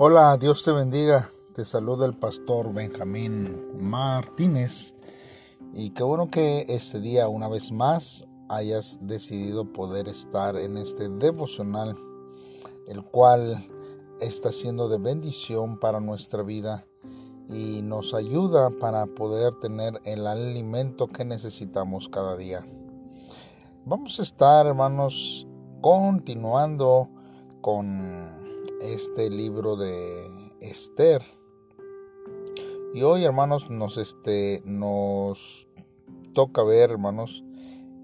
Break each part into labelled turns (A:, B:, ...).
A: Hola, Dios te bendiga. Te saluda el pastor Benjamín Martínez. Y qué bueno que este día una vez más hayas decidido poder estar en este devocional, el cual está siendo de bendición para nuestra vida y nos ayuda para poder tener el alimento que necesitamos cada día. Vamos a estar, hermanos, continuando con este libro de Esther. Y hoy, hermanos, nos, este, nos toca ver, hermanos,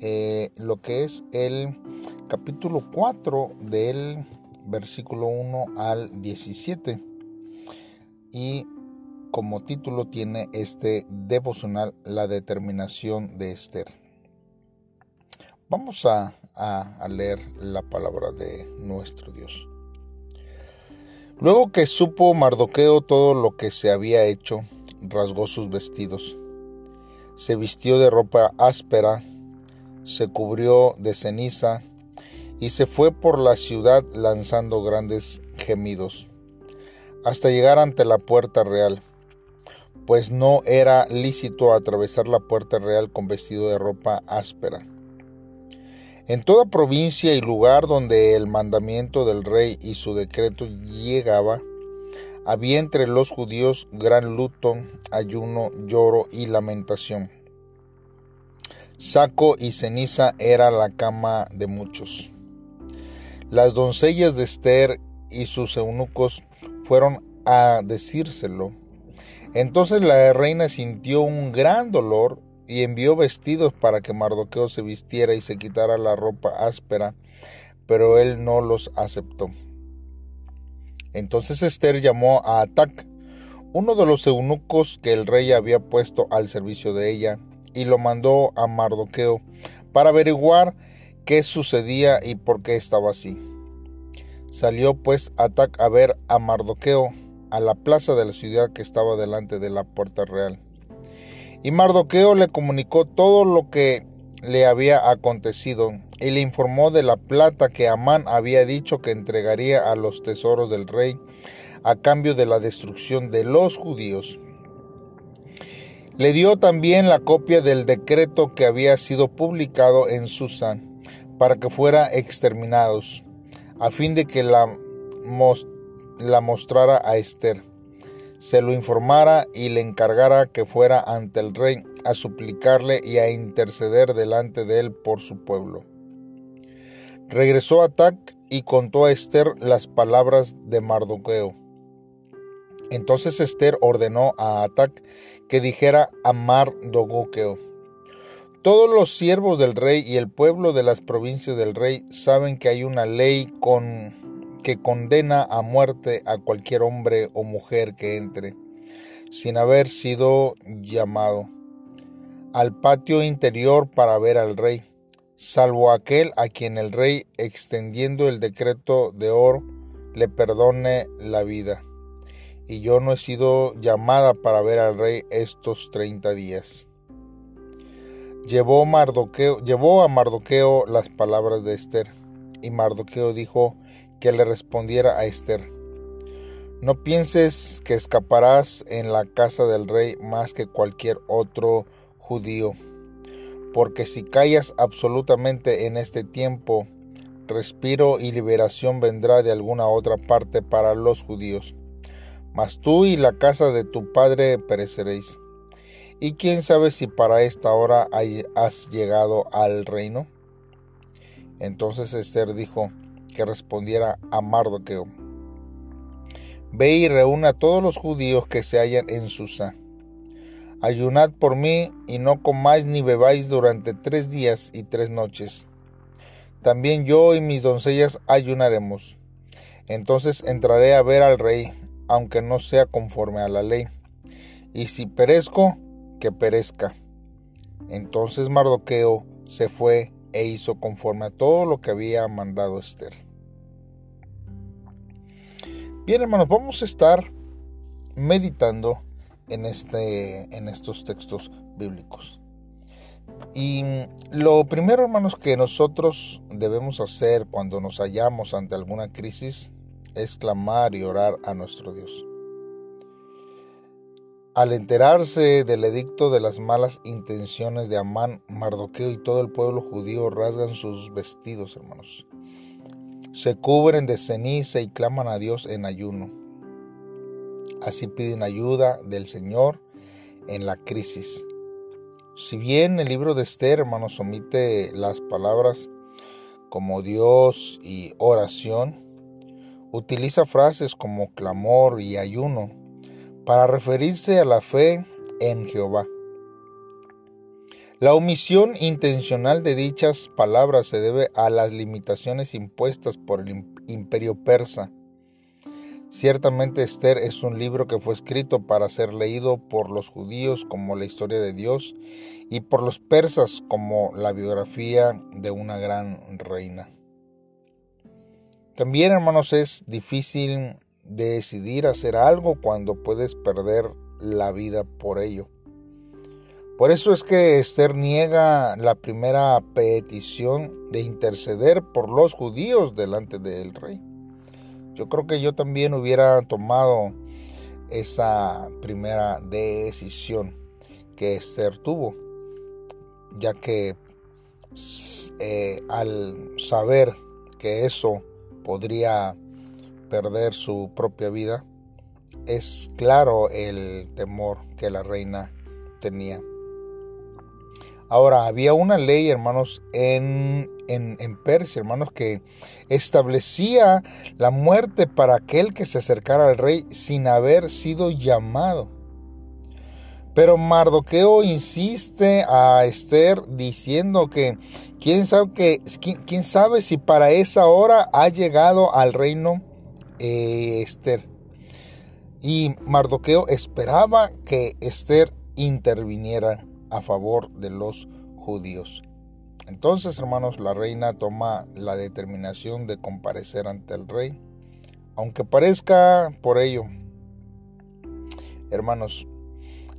A: eh, lo que es el capítulo 4 del versículo 1 al 17. Y como título tiene este devocional La determinación de Esther. Vamos a, a leer la palabra de nuestro Dios. Luego que supo Mardoqueo todo lo que se había hecho, rasgó sus vestidos, se vistió de ropa áspera, se cubrió de ceniza y se fue por la ciudad lanzando grandes gemidos, hasta llegar ante la puerta real, pues no era lícito atravesar la puerta real con vestido de ropa áspera. En toda provincia y lugar donde el mandamiento del rey y su decreto llegaba, había entre los judíos gran luto, ayuno, lloro y lamentación. Saco y ceniza era la cama de muchos. Las doncellas de Esther y sus eunucos fueron a decírselo. Entonces la reina sintió un gran dolor y envió vestidos para que Mardoqueo se vistiera y se quitara la ropa áspera, pero él no los aceptó. Entonces Esther llamó a Atac, uno de los eunucos que el rey había puesto al servicio de ella, y lo mandó a Mardoqueo para averiguar qué sucedía y por qué estaba así. Salió pues Atac a ver a Mardoqueo a la plaza de la ciudad que estaba delante de la puerta real. Y Mardoqueo le comunicó todo lo que le había acontecido y le informó de la plata que Amán había dicho que entregaría a los tesoros del rey a cambio de la destrucción de los judíos. Le dio también la copia del decreto que había sido publicado en Susa para que fuera exterminados, a fin de que la, la mostrara a Esther se lo informara y le encargara que fuera ante el rey a suplicarle y a interceder delante de él por su pueblo. Regresó a y contó a Esther las palabras de Mardoqueo. Entonces Esther ordenó a Atac que dijera a Mardoqueo: Todos los siervos del rey y el pueblo de las provincias del rey saben que hay una ley con que condena a muerte a cualquier hombre o mujer que entre, sin haber sido llamado, al patio interior para ver al rey, salvo aquel a quien el rey, extendiendo el decreto de oro, le perdone la vida. Y yo no he sido llamada para ver al rey estos treinta días. Llevó, a Mardoqueo las palabras de Esther, y Mardoqueo dijo, que le respondiera a Esther, no pienses que escaparás en la casa del rey más que cualquier otro judío, porque si callas absolutamente en este tiempo, respiro y liberación vendrá de alguna otra parte para los judíos. Mas tú y la casa de tu padre pereceréis. Y quién sabe si para esta hora has llegado al reino. Entonces Esther dijo, que respondiera a Mardoqueo. Ve y reúna a todos los judíos que se hallan en Susa. Ayunad por mí y no comáis ni bebáis durante tres días y tres noches. También yo y mis doncellas ayunaremos. Entonces entraré a ver al rey, aunque no sea conforme a la ley. Y si perezco, que perezca. Entonces Mardoqueo se fue e hizo conforme a todo lo que había mandado Esther. Bien, hermanos, vamos a estar meditando en, este, en estos textos bíblicos. Y lo primero, hermanos, que nosotros debemos hacer cuando nos hallamos ante alguna crisis es clamar y orar a nuestro Dios. Al enterarse del edicto de las malas intenciones de Amán, Mardoqueo y todo el pueblo judío rasgan sus vestidos, hermanos. Se cubren de ceniza y claman a Dios en ayuno. Así piden ayuda del Señor en la crisis. Si bien el libro de Esther, hermanos, omite las palabras como Dios y oración, utiliza frases como clamor y ayuno para referirse a la fe en Jehová. La omisión intencional de dichas palabras se debe a las limitaciones impuestas por el imperio persa. Ciertamente Esther es un libro que fue escrito para ser leído por los judíos como la historia de Dios y por los persas como la biografía de una gran reina. También, hermanos, es difícil decidir hacer algo cuando puedes perder la vida por ello. Por eso es que Esther niega la primera petición de interceder por los judíos delante del rey. Yo creo que yo también hubiera tomado esa primera decisión que Esther tuvo, ya que eh, al saber que eso podría perder su propia vida, es claro el temor que la reina tenía. Ahora, había una ley, hermanos, en, en, Persia, hermanos, que establecía la muerte para aquel que se acercara al rey sin haber sido llamado. Pero Mardoqueo insiste a Esther diciendo que quién sabe, que, quién, sabe si para esa hora ha llegado al reino eh, Esther. Y Mardoqueo esperaba que Esther interviniera a favor de los judíos. Entonces, hermanos, la reina toma la determinación de comparecer ante el rey, aunque parezca por ello. Hermanos,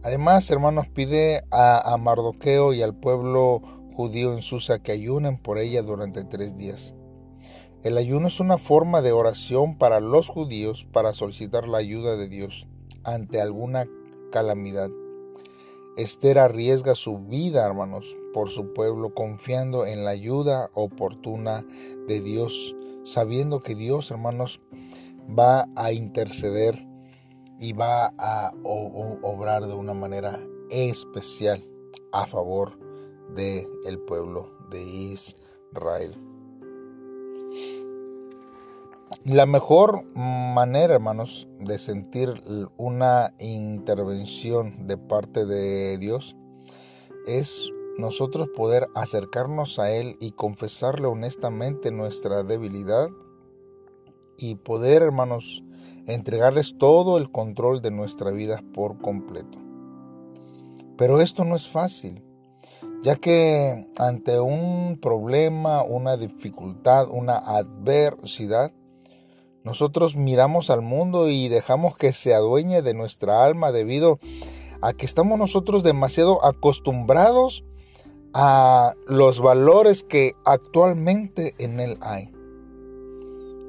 A: Además, hermanos, pide a, Mardoqueo y al pueblo judío en Susa que ayunen por ella durante tres días. El ayuno es una forma de oración para los judíos para solicitar la ayuda de Dios ante alguna calamidad. Esther arriesga su vida, hermanos, por su pueblo, confiando en la ayuda oportuna de Dios, sabiendo que Dios, hermanos, va a interceder y va a obrar de una manera especial a favor del el pueblo de Israel. La mejor manera, hermanos, de sentir una intervención de parte de Dios es nosotros poder acercarnos a Él y confesarle honestamente nuestra debilidad y poder, hermanos, entregarles todo el control de nuestra vida por completo. Pero esto no es fácil, ya que ante un problema, una dificultad, una adversidad, nosotros miramos al mundo y dejamos que se adueñe de nuestra alma debido a que estamos nosotros demasiado acostumbrados a los valores que actualmente en él hay.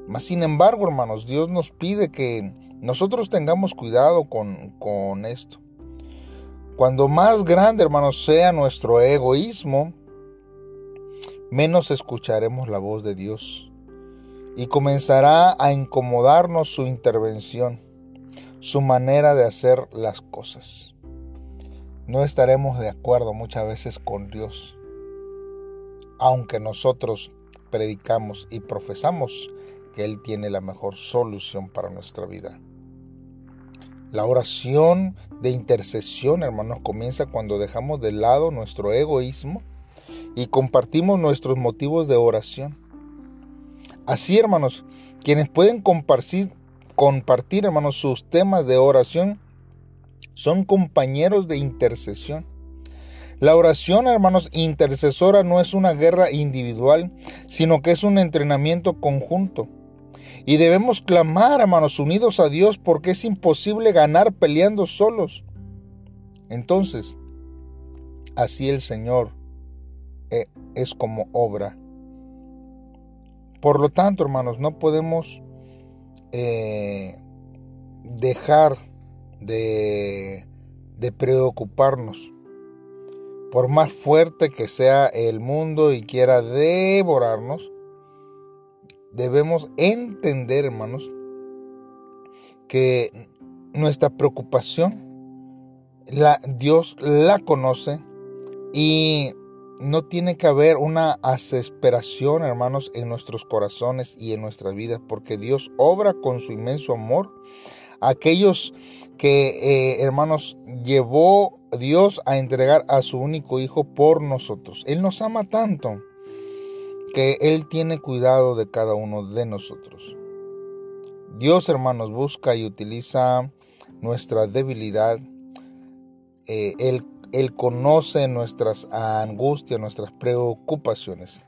A: Mas sin embargo, hermanos, Dios nos pide que nosotros tengamos cuidado con, con esto. Cuando más grande, hermanos, sea nuestro egoísmo, menos escucharemos la voz de Dios y comenzará a incomodarnos su intervención, su manera de hacer las cosas. No estaremos de acuerdo muchas veces con Dios, aunque nosotros predicamos y profesamos que Él tiene la mejor solución para nuestra vida. La oración de intercesión, hermanos, comienza cuando dejamos de lado nuestro egoísmo y compartimos nuestros motivos de oración. Así, hermanos, quienes pueden compartir, compartir, hermanos, sus temas de oración son compañeros de intercesión. La oración, hermanos, intercesora no es una guerra individual, sino que es un entrenamiento conjunto. Y debemos clamar, hermanos, unidos a Dios, porque es imposible ganar peleando solos. Entonces, así el Señor eh, es como obra. Por lo tanto, hermanos, no podemos eh, dejar de, preocuparnos. Por más fuerte que sea el mundo y quiera devorarnos, debemos entender, hermanos, que nuestra preocupación Dios la conoce y no tiene que haber una desesperación, hermanos, en nuestros corazones y en nuestras vidas, porque Dios obra con su inmenso amor. Aquellos que, eh, hermanos, llevó Dios a entregar a su único Hijo por nosotros. Él nos ama tanto que Él tiene cuidado de cada uno de nosotros. Dios, hermanos, busca y utiliza nuestra debilidad. Eh, él él conoce nuestras angustias, nuestras preocupaciones.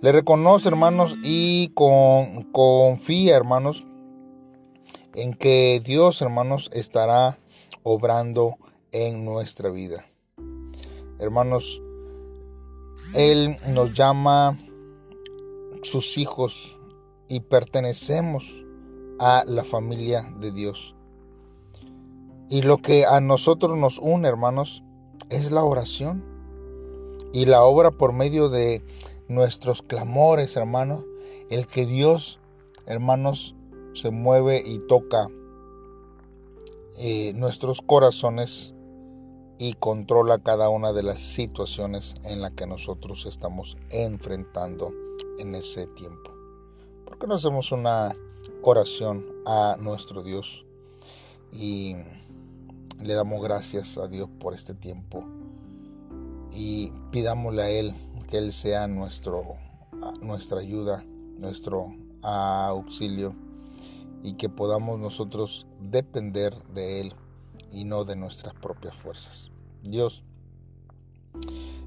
A: Le reconoce, hermanos, y confía, hermanos, en que Dios, hermanos, estará obrando en nuestra vida. Hermanos, Él nos llama sus hijos y pertenecemos a la familia de Dios. Y lo que a nosotros nos une, hermanos, es la oración. Y la obra por medio de nuestros clamores, hermanos, el que Dios, hermanos, se mueve y toca eh, nuestros corazones y controla cada una de las situaciones en las que nosotros estamos enfrentando en ese tiempo. ¿Por qué no hacemos una oración a nuestro Dios? Y le damos gracias a Dios por este tiempo y pidámosle a Él que Él sea nuestro, nuestra ayuda, nuestro auxilio y que podamos nosotros depender de Él y no de nuestras propias fuerzas. Dios,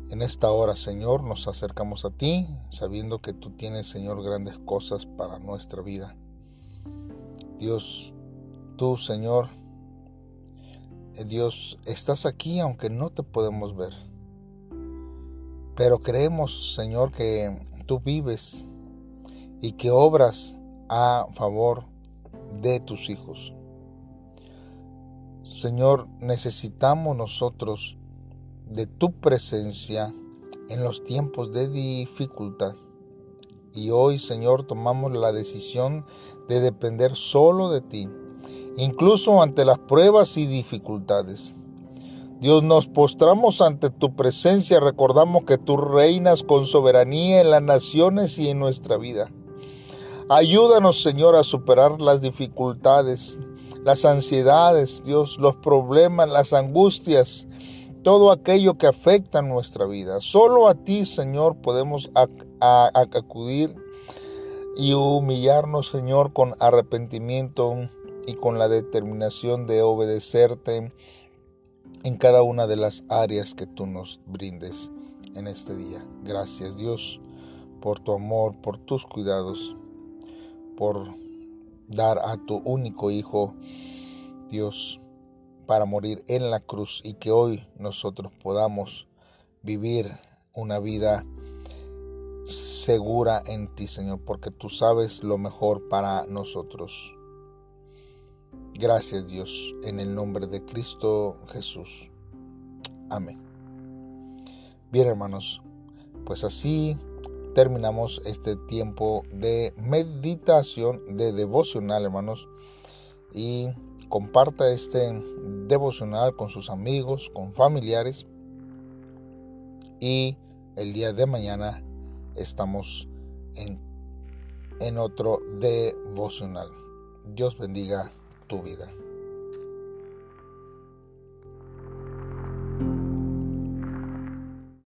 A: en esta hora, Señor, nos acercamos a ti, sabiendo que tú tienes, Señor, grandes cosas para nuestra vida. Dios, tú, Señor, Dios, estás aquí aunque no te podemos ver. Pero creemos, Señor, que tú vives y que obras a favor de tus hijos. Señor, necesitamos nosotros de tu presencia en los tiempos de dificultad. Y hoy, Señor, tomamos la decisión de depender solo de ti incluso ante las pruebas y dificultades. Dios, nos postramos ante tu presencia, recordamos que tú reinas con soberanía en las naciones y en nuestra vida. Ayúdanos, Señor, a superar las dificultades, las ansiedades, Dios, los problemas, las angustias, todo aquello que afecta nuestra vida. Solo a ti, Señor, podemos acudir y humillarnos, Señor, con arrepentimiento y con la determinación de obedecerte en cada una de las áreas que tú nos brindes en este día. Gracias Dios por tu amor, por tus cuidados, por dar a tu único Hijo, Dios, para morir en la cruz y que hoy nosotros podamos vivir una vida segura en ti, Señor, porque tú sabes lo mejor para nosotros. Gracias Dios, en el nombre de Cristo Jesús. Amén. Bien hermanos, pues así terminamos este tiempo de meditación, de devocional hermanos. Y comparta este devocional con sus amigos, con familiares. Y el día de mañana estamos en, en otro devocional. Dios bendiga tu vida.